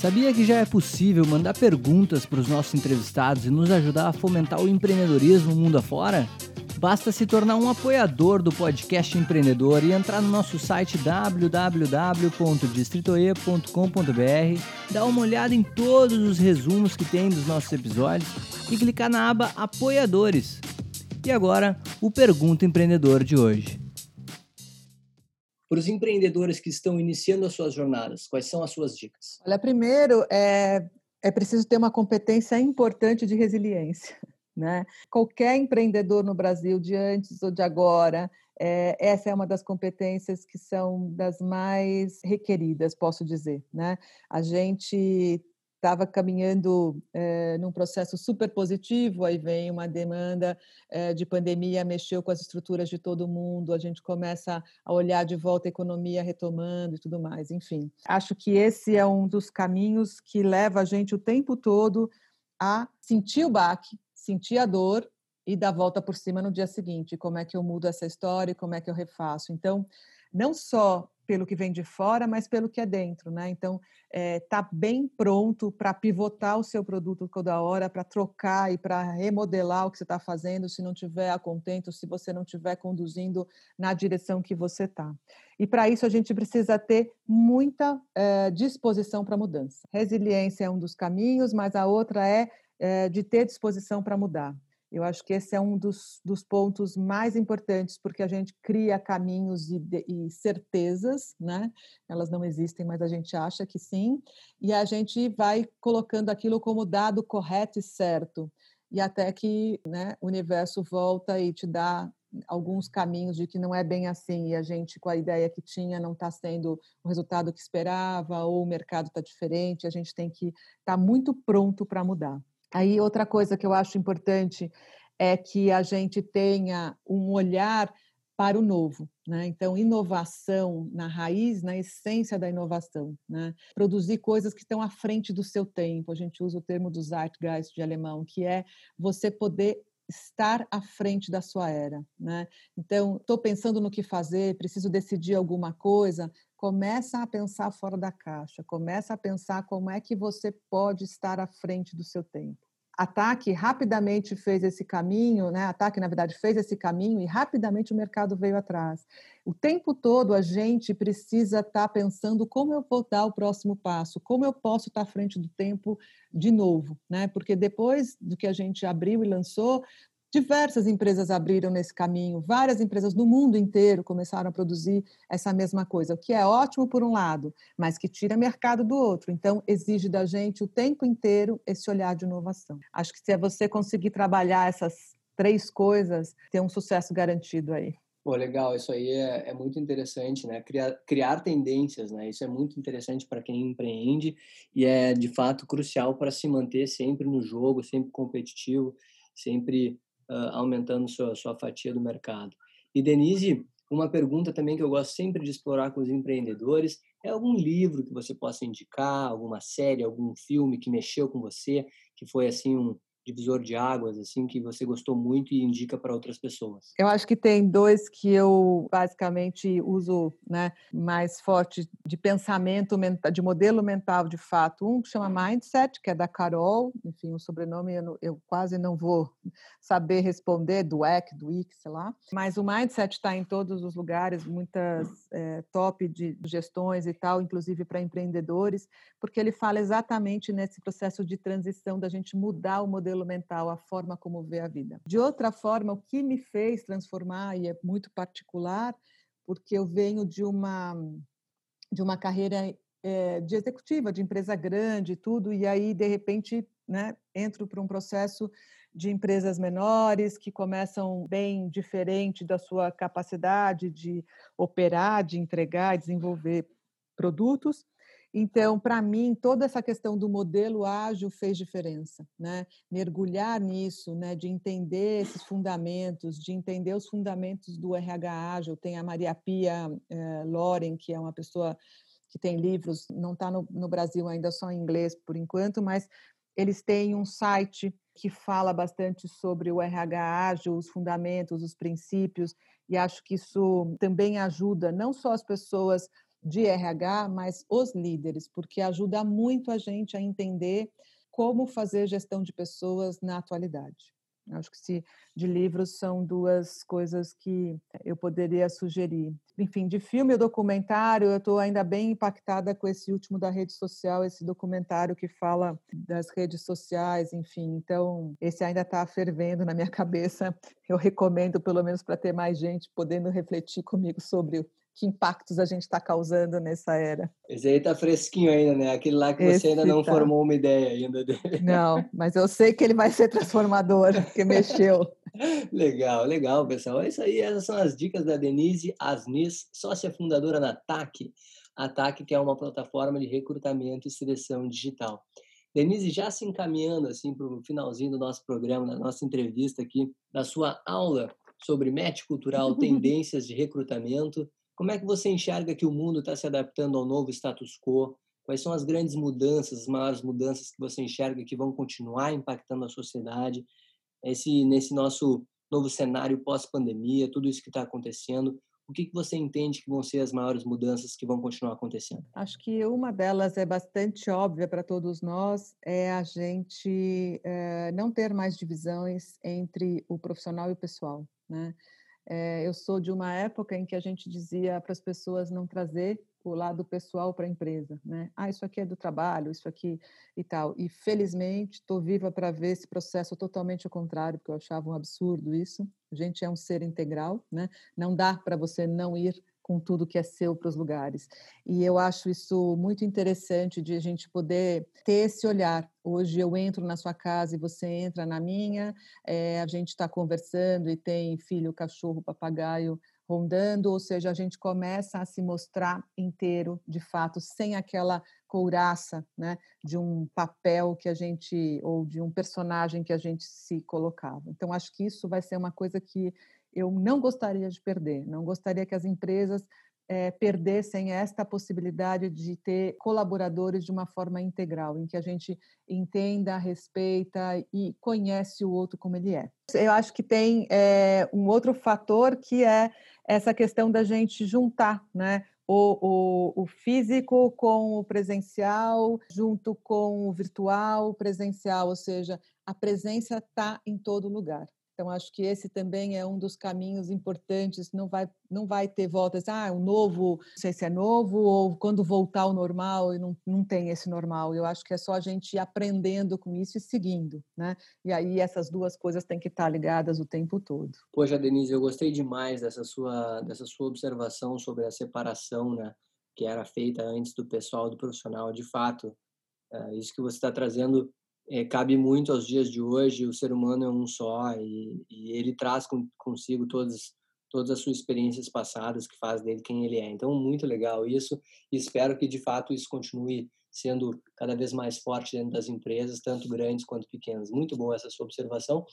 Sabia que já é possível mandar perguntas para os nossos entrevistados e nos ajudar a fomentar o empreendedorismo mundo afora? Basta se tornar um apoiador do podcast empreendedor e entrar no nosso site www.distritoe.com.br, dar uma olhada em todos os resumos que tem dos nossos episódios e clicar na aba Apoiadores. E agora, o Pergunta Empreendedor de hoje para os empreendedores que estão iniciando as suas jornadas? Quais são as suas dicas? Olha, primeiro é, é preciso ter uma competência importante de resiliência. (laughs) Né? Qualquer empreendedor no Brasil, de antes ou de agora, é, essa é uma das competências que são das mais requeridas, posso dizer. Né? A gente estava caminhando é, num processo super positivo, aí vem uma demanda é, de pandemia, mexeu com as estruturas de todo mundo, a gente começa a olhar de volta a economia retomando e tudo mais, enfim. Acho que esse é um dos caminhos que leva a gente o tempo todo a sentir o baque, sentir a dor e dar volta por cima no dia seguinte. Como é que eu mudo essa história como é que eu refaço? Então, não só pelo que vem de fora, mas pelo que é dentro, né? Então, está eh, bem pronto para pivotar o seu produto toda hora, para trocar e para remodelar o que você está fazendo, se não tiver a contento, se você não estiver conduzindo na direção que você está. E para isso a gente precisa ter muita é, disposição para mudança. Resiliência é um dos caminhos, mas a outra é, é de ter disposição para mudar. Eu acho que esse é um dos, dos pontos mais importantes, porque a gente cria caminhos e, e, certezas, né? Elas não existem, mas a gente acha que sim, e a gente vai colocando aquilo como dado correto e certo, e até que né, o universo volta e te dá alguns caminhos de que não é bem assim, e a gente, com a ideia que tinha, não está sendo o resultado que esperava, ou o mercado está diferente, a gente tem que estar tá muito pronto para mudar. Aí, outra coisa que eu acho importante é que a gente tenha um olhar para o novo, né? Então, inovação na raiz, na essência da inovação, né? Produzir coisas que estão à frente do seu tempo. A gente usa o termo do Zeitgeist de alemão, que é você poder estar à frente da sua era, né? Então, estou pensando no que fazer, preciso decidir alguma coisa, começa a pensar fora da caixa, começa a pensar como é que você pode estar à frente do seu tempo. Ataque rapidamente fez esse caminho, né? Ataque, na verdade, fez esse caminho e rapidamente o mercado veio atrás. O tempo todo a gente precisa estar tá pensando como eu vou dar o próximo passo, como eu posso estar tá à frente do tempo de novo, né? Porque depois do que a gente abriu e lançou, Diversas empresas abriram nesse caminho, várias empresas no mundo inteiro começaram a produzir essa mesma coisa, o que é ótimo por um lado, mas que tira mercado do outro. Então, exige da gente o tempo inteiro esse olhar de inovação. Acho que se você conseguir trabalhar essas três coisas, tem um sucesso garantido aí. Pô, legal, isso aí é, é muito interessante, né? Criar, criar tendências, né? Isso é muito interessante para quem empreende e é de fato crucial para se manter sempre no jogo, sempre competitivo sempre uh, aumentando sua, sua fatia do mercado. E Denise, uma pergunta também que eu gosto sempre de explorar com os empreendedores é algum livro que você possa indicar, alguma série, algum filme que mexeu com você, que foi assim um, divisor de águas, assim, que você gostou muito e indica para outras pessoas? Eu acho que tem dois que eu basicamente uso né, mais forte de pensamento, de modelo mental de fato. Um chama Mindset, que é da Carol, enfim, o sobrenome eu, eu quase não vou saber responder, do EC, do IC, sei lá. Mas o Mindset está em todos os lugares, muitas é, top de gestões e tal, inclusive para empreendedores, porque ele fala exatamente nesse processo de transição da gente mudar o modelo modelo mental, a forma como vê a vida. De outra forma, o que me fez transformar, e é muito particular, porque eu venho de uma, de uma carreira é, de executiva, de empresa grande e tudo, e aí, de repente, né, entro para um processo de empresas menores que começam bem diferente da sua capacidade de operar, de entregar, desenvolver produtos. Então, para mim, toda essa questão do modelo ágil fez diferença, né? Mergulhar nisso, né? De entender esses fundamentos, de entender os fundamentos do RH ágil. Tem a Maria Pia eh, Loren, que é uma pessoa que tem livros, não está no, no Brasil ainda só em inglês por enquanto, mas eles têm um site que fala bastante sobre o RH ágil, os fundamentos, os princípios, e acho que isso também ajuda não só as pessoas de RH, mas os líderes, porque ajuda muito a gente a entender como fazer gestão de pessoas na atualidade. Acho que se de livros são duas coisas que eu poderia sugerir. Enfim, de filme ou documentário, eu estou ainda bem impactada com esse último da rede social, esse documentário que fala das redes sociais, enfim. Então, esse ainda está fervendo na minha (laughs) cabeça. Eu recomendo, pelo menos para ter mais gente podendo refletir comigo sobre que impactos a gente está causando nessa era. Esse aí está fresquinho ainda, né? Aquele lá que Esse você ainda não tá. formou uma ideia ainda dele. Não, mas eu sei que ele vai ser transformador, porque mexeu. (laughs) legal, legal, pessoal. É isso aí, essas são as dicas da Denise Asnis, sócia fundadora da TAC. A TAC que é uma plataforma de recrutamento e seleção digital. Denise, já se encaminhando assim para o finalzinho do nosso programa, da nossa entrevista aqui, da sua aula sobre match cultural, (laughs) tendências de recrutamento, como é que você enxerga que o mundo está se adaptando ao novo status quo? Quais são as grandes mudanças, as maiores mudanças que você enxerga que vão continuar impactando a sociedade? Esse, nesse nosso novo cenário pós-pandemia, tudo isso que está acontecendo, o que, que você entende que vão ser as maiores mudanças que vão continuar acontecendo? Acho que uma delas é bastante óbvia para todos nós, é a gente é, não ter mais divisões entre o profissional e o pessoal, né? É, eu sou de uma época em que a gente dizia para as pessoas não trazer o lado pessoal para a empresa, né? Ah, isso aqui é do trabalho, isso aqui e tal. E felizmente estou viva para ver esse processo totalmente ao contrário, porque eu achava um absurdo isso. A gente é um ser integral, né? Não dá para você não ir com tudo que é seu para os lugares. E eu acho isso muito interessante de a gente poder ter esse olhar. Hoje eu entro na sua casa e você entra na minha, é, a gente está conversando e tem filho, cachorro, papagaio rondando, ou seja, a gente começa a se mostrar inteiro, de fato, sem aquela couraça, né, de um papel que a gente ou de um personagem que a gente se colocava. Então acho que isso vai ser uma coisa que eu não gostaria de perder, não gostaria que as empresas é, perdessem esta possibilidade de ter colaboradores de uma forma integral, em que a gente entenda, respeita e conhece o outro como ele é. Eu acho que tem é, um outro fator que é essa questão da gente juntar, né? O, o, o, físico com o presencial, junto com o virtual, presencial, ou seja, a presença está em todo lugar. Então, acho que esse também é um dos caminhos importantes. Não vai, não vai ter voltas, ah, o novo, não sei se é novo, ou quando voltar ao normal, e não, não tem esse normal. Eu acho que é só a gente ir aprendendo com isso e seguindo, né? E aí essas duas coisas têm que estar ligadas o tempo todo. Poxa, Denise, eu gostei demais dessa sua, dessa sua observação sobre a separação, né? Que era feita antes do pessoal do profissional. De fato, é, isso que você está trazendo é, cabe muito aos dias de hoje. O ser humano é um só e, e ele traz com, consigo todas todas as suas experiências passadas que faz dele quem ele é. Então, muito legal isso e espero que de fato isso continue sendo cada vez mais forte dentro das empresas, tanto grandes quanto pequenas. Muito boa essa sua observação.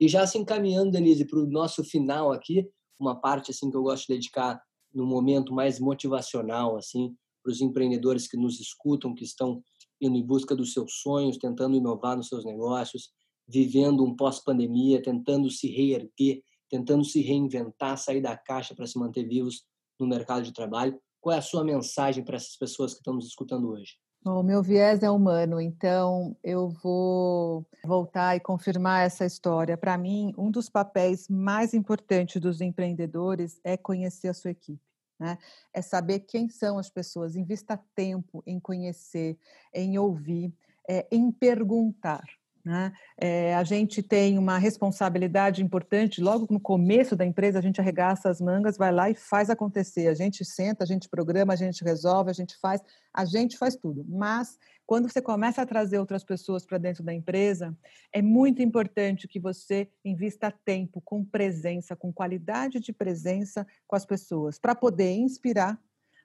E já se encaminhando, Denise, para o nosso final aqui, uma parte assim que eu gosto de dedicar no momento mais motivacional, assim, para os empreendedores que nos escutam, que estão indo em busca dos seus sonhos, tentando inovar nos seus negócios, vivendo um pós-pandemia, tentando se reerguer, tentando se reinventar, sair da caixa para se manter vivos no mercado de trabalho. Qual é a sua mensagem para essas pessoas que estão nos escutando hoje? O meu viés é humano, então eu vou voltar e confirmar essa história. Para mim, um dos papéis mais importantes dos empreendedores é conhecer a sua equipe. Né? É saber quem são as pessoas, invista tempo em conhecer, em ouvir, é, em perguntar. Né? É, a gente tem uma responsabilidade importante, logo no começo da empresa, a gente arregaça as mangas, vai lá e faz acontecer. A gente senta, a gente programa, a gente resolve, a gente faz, a gente faz tudo. Mas quando você começa a trazer outras pessoas para dentro da empresa, é muito importante que você invista tempo com presença, com qualidade de presença com as pessoas, para poder inspirar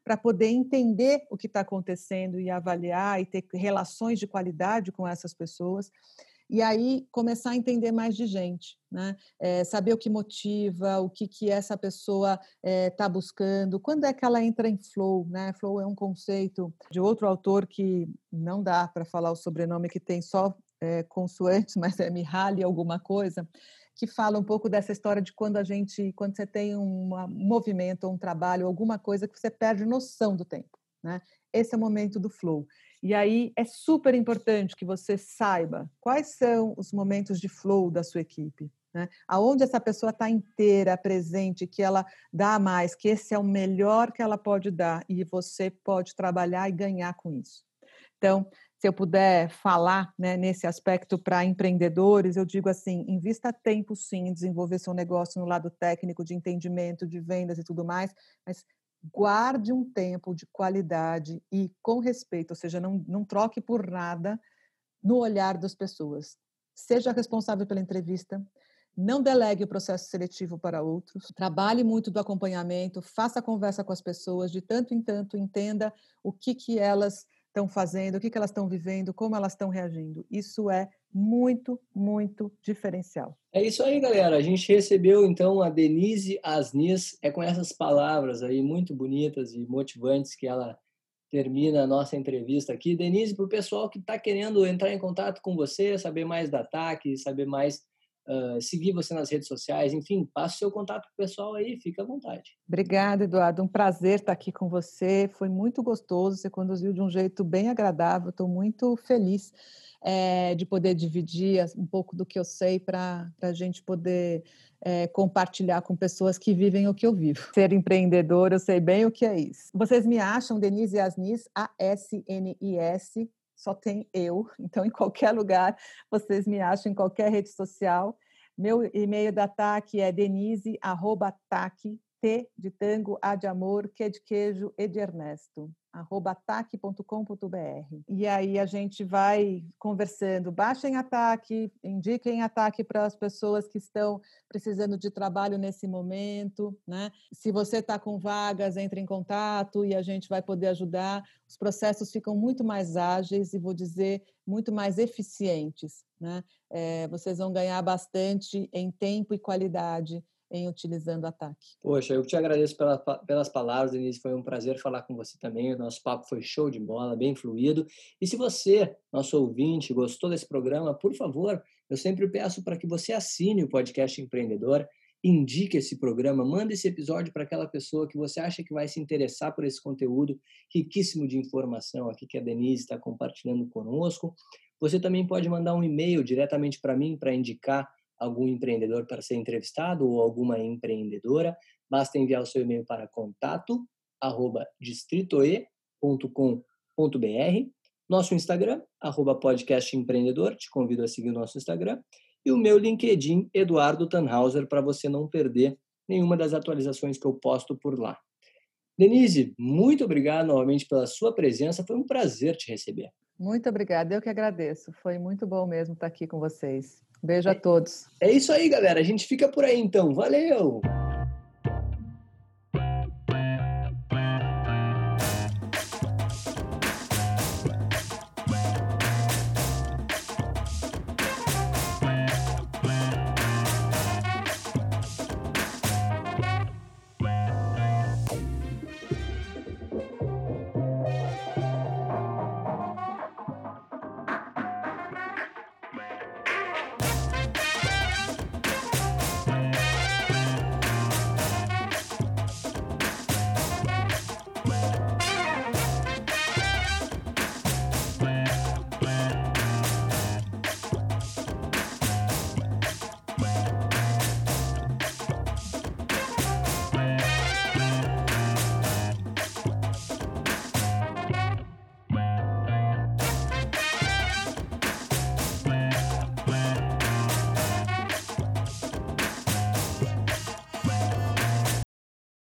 para poder entender o que está acontecendo e avaliar e ter relações de qualidade com essas pessoas e aí começar a entender mais de gente, né? É, saber o que motiva, o que, que essa pessoa está é, buscando, quando é que ela entra em flow, né? Flow é um conceito de outro autor que não dá para falar o sobrenome, que tem só é, consoantes, (laughs) mas é Mihaly alguma coisa, que fala um pouco dessa história de quando a gente, quando você tem um movimento, um trabalho, alguma coisa que você perde noção do tempo, né? Esse é o momento do flow. E aí é super importante que você saiba quais são os momentos de flow da sua equipe. Né? Aonde essa pessoa está inteira, presente, que ela dá mais, que esse é o melhor que ela pode dar e você pode trabalhar e ganhar com isso. Então, se eu puder falar né, nesse aspecto para empreendedores, eu digo assim: invista tempo sim em desenvolver seu negócio no lado técnico, de entendimento, de vendas e tudo mais, mas guarde um tempo de qualidade e com respeito, ou seja, não, não troque por nada no olhar das pessoas. Seja responsável pela entrevista, não delegue o processo seletivo para outros, trabalhe muito do acompanhamento, faça conversa com as pessoas, de tanto em tanto entenda o que, que elas estão fazendo, o que, que elas estão vivendo, como elas estão reagindo. Isso é muito, muito diferencial. É isso aí, galera. A gente recebeu então a Denise Asnis, é com essas palavras aí muito bonitas e motivantes que ela termina a nossa entrevista aqui. Denise, para o pessoal que está querendo entrar em contato com você, saber mais da TAC, saber mais uh, seguir você nas redes sociais, enfim, passe o seu contato com o pessoal aí, fica à vontade. Obrigada, Eduardo. Um prazer estar aqui com você. Foi muito gostoso, você conduziu de um jeito bem agradável. Estou muito feliz é, de poder dividir um pouco do que eu sei para a gente poder é, compartilhar com pessoas que vivem o que eu vivo. Ser empreendedor, eu sei bem o que é isso. Vocês me acham, Denise Asnis, A-S-N-I-S, só tem eu, (laughs) então em qualquer lugar vocês me acham, em qualquer rede social. Meu e-mail da TAC é denise.tac, T de tango, A de amor, Q de queijo, E de Ernesto arroba ataque.com.br. E aí a gente vai conversando. Baixem ataque, indiquem ataque para as pessoas que estão precisando de trabalho nesse momento. Né? Se você está com vagas, entre em contato e a gente vai poder ajudar. Os processos ficam muito mais ágeis e vou dizer muito mais eficientes. Né? É, vocês vão ganhar bastante em tempo e qualidade em utilizando ataque. Poxa, eu te agradeço pela, pelas palavras, Denise. Foi um prazer falar com você também. O nosso papo foi show de bola, bem fluido. E se você, nosso ouvinte, gostou desse programa, por favor, eu sempre peço para que você assine o podcast Empreendedor, indique esse programa, mande esse episódio para aquela pessoa que você acha que vai se interessar por esse conteúdo riquíssimo de informação aqui que a Denise está compartilhando conosco. Você também pode mandar um e-mail diretamente para mim para indicar algum empreendedor para ser entrevistado ou alguma empreendedora, basta enviar o seu e-mail para contato arroba distritoe.com.br, nosso Instagram, arroba te convido a seguir o nosso Instagram, e o meu LinkedIn, Eduardo Tannhauser, para você não perder nenhuma das atualizações que eu posto por lá. Denise, muito obrigado novamente pela sua presença, foi um prazer te receber. Muito obrigada, eu que agradeço, foi muito bom mesmo estar aqui com vocês. Beijo a todos. É isso aí, galera. A gente fica por aí então. Valeu!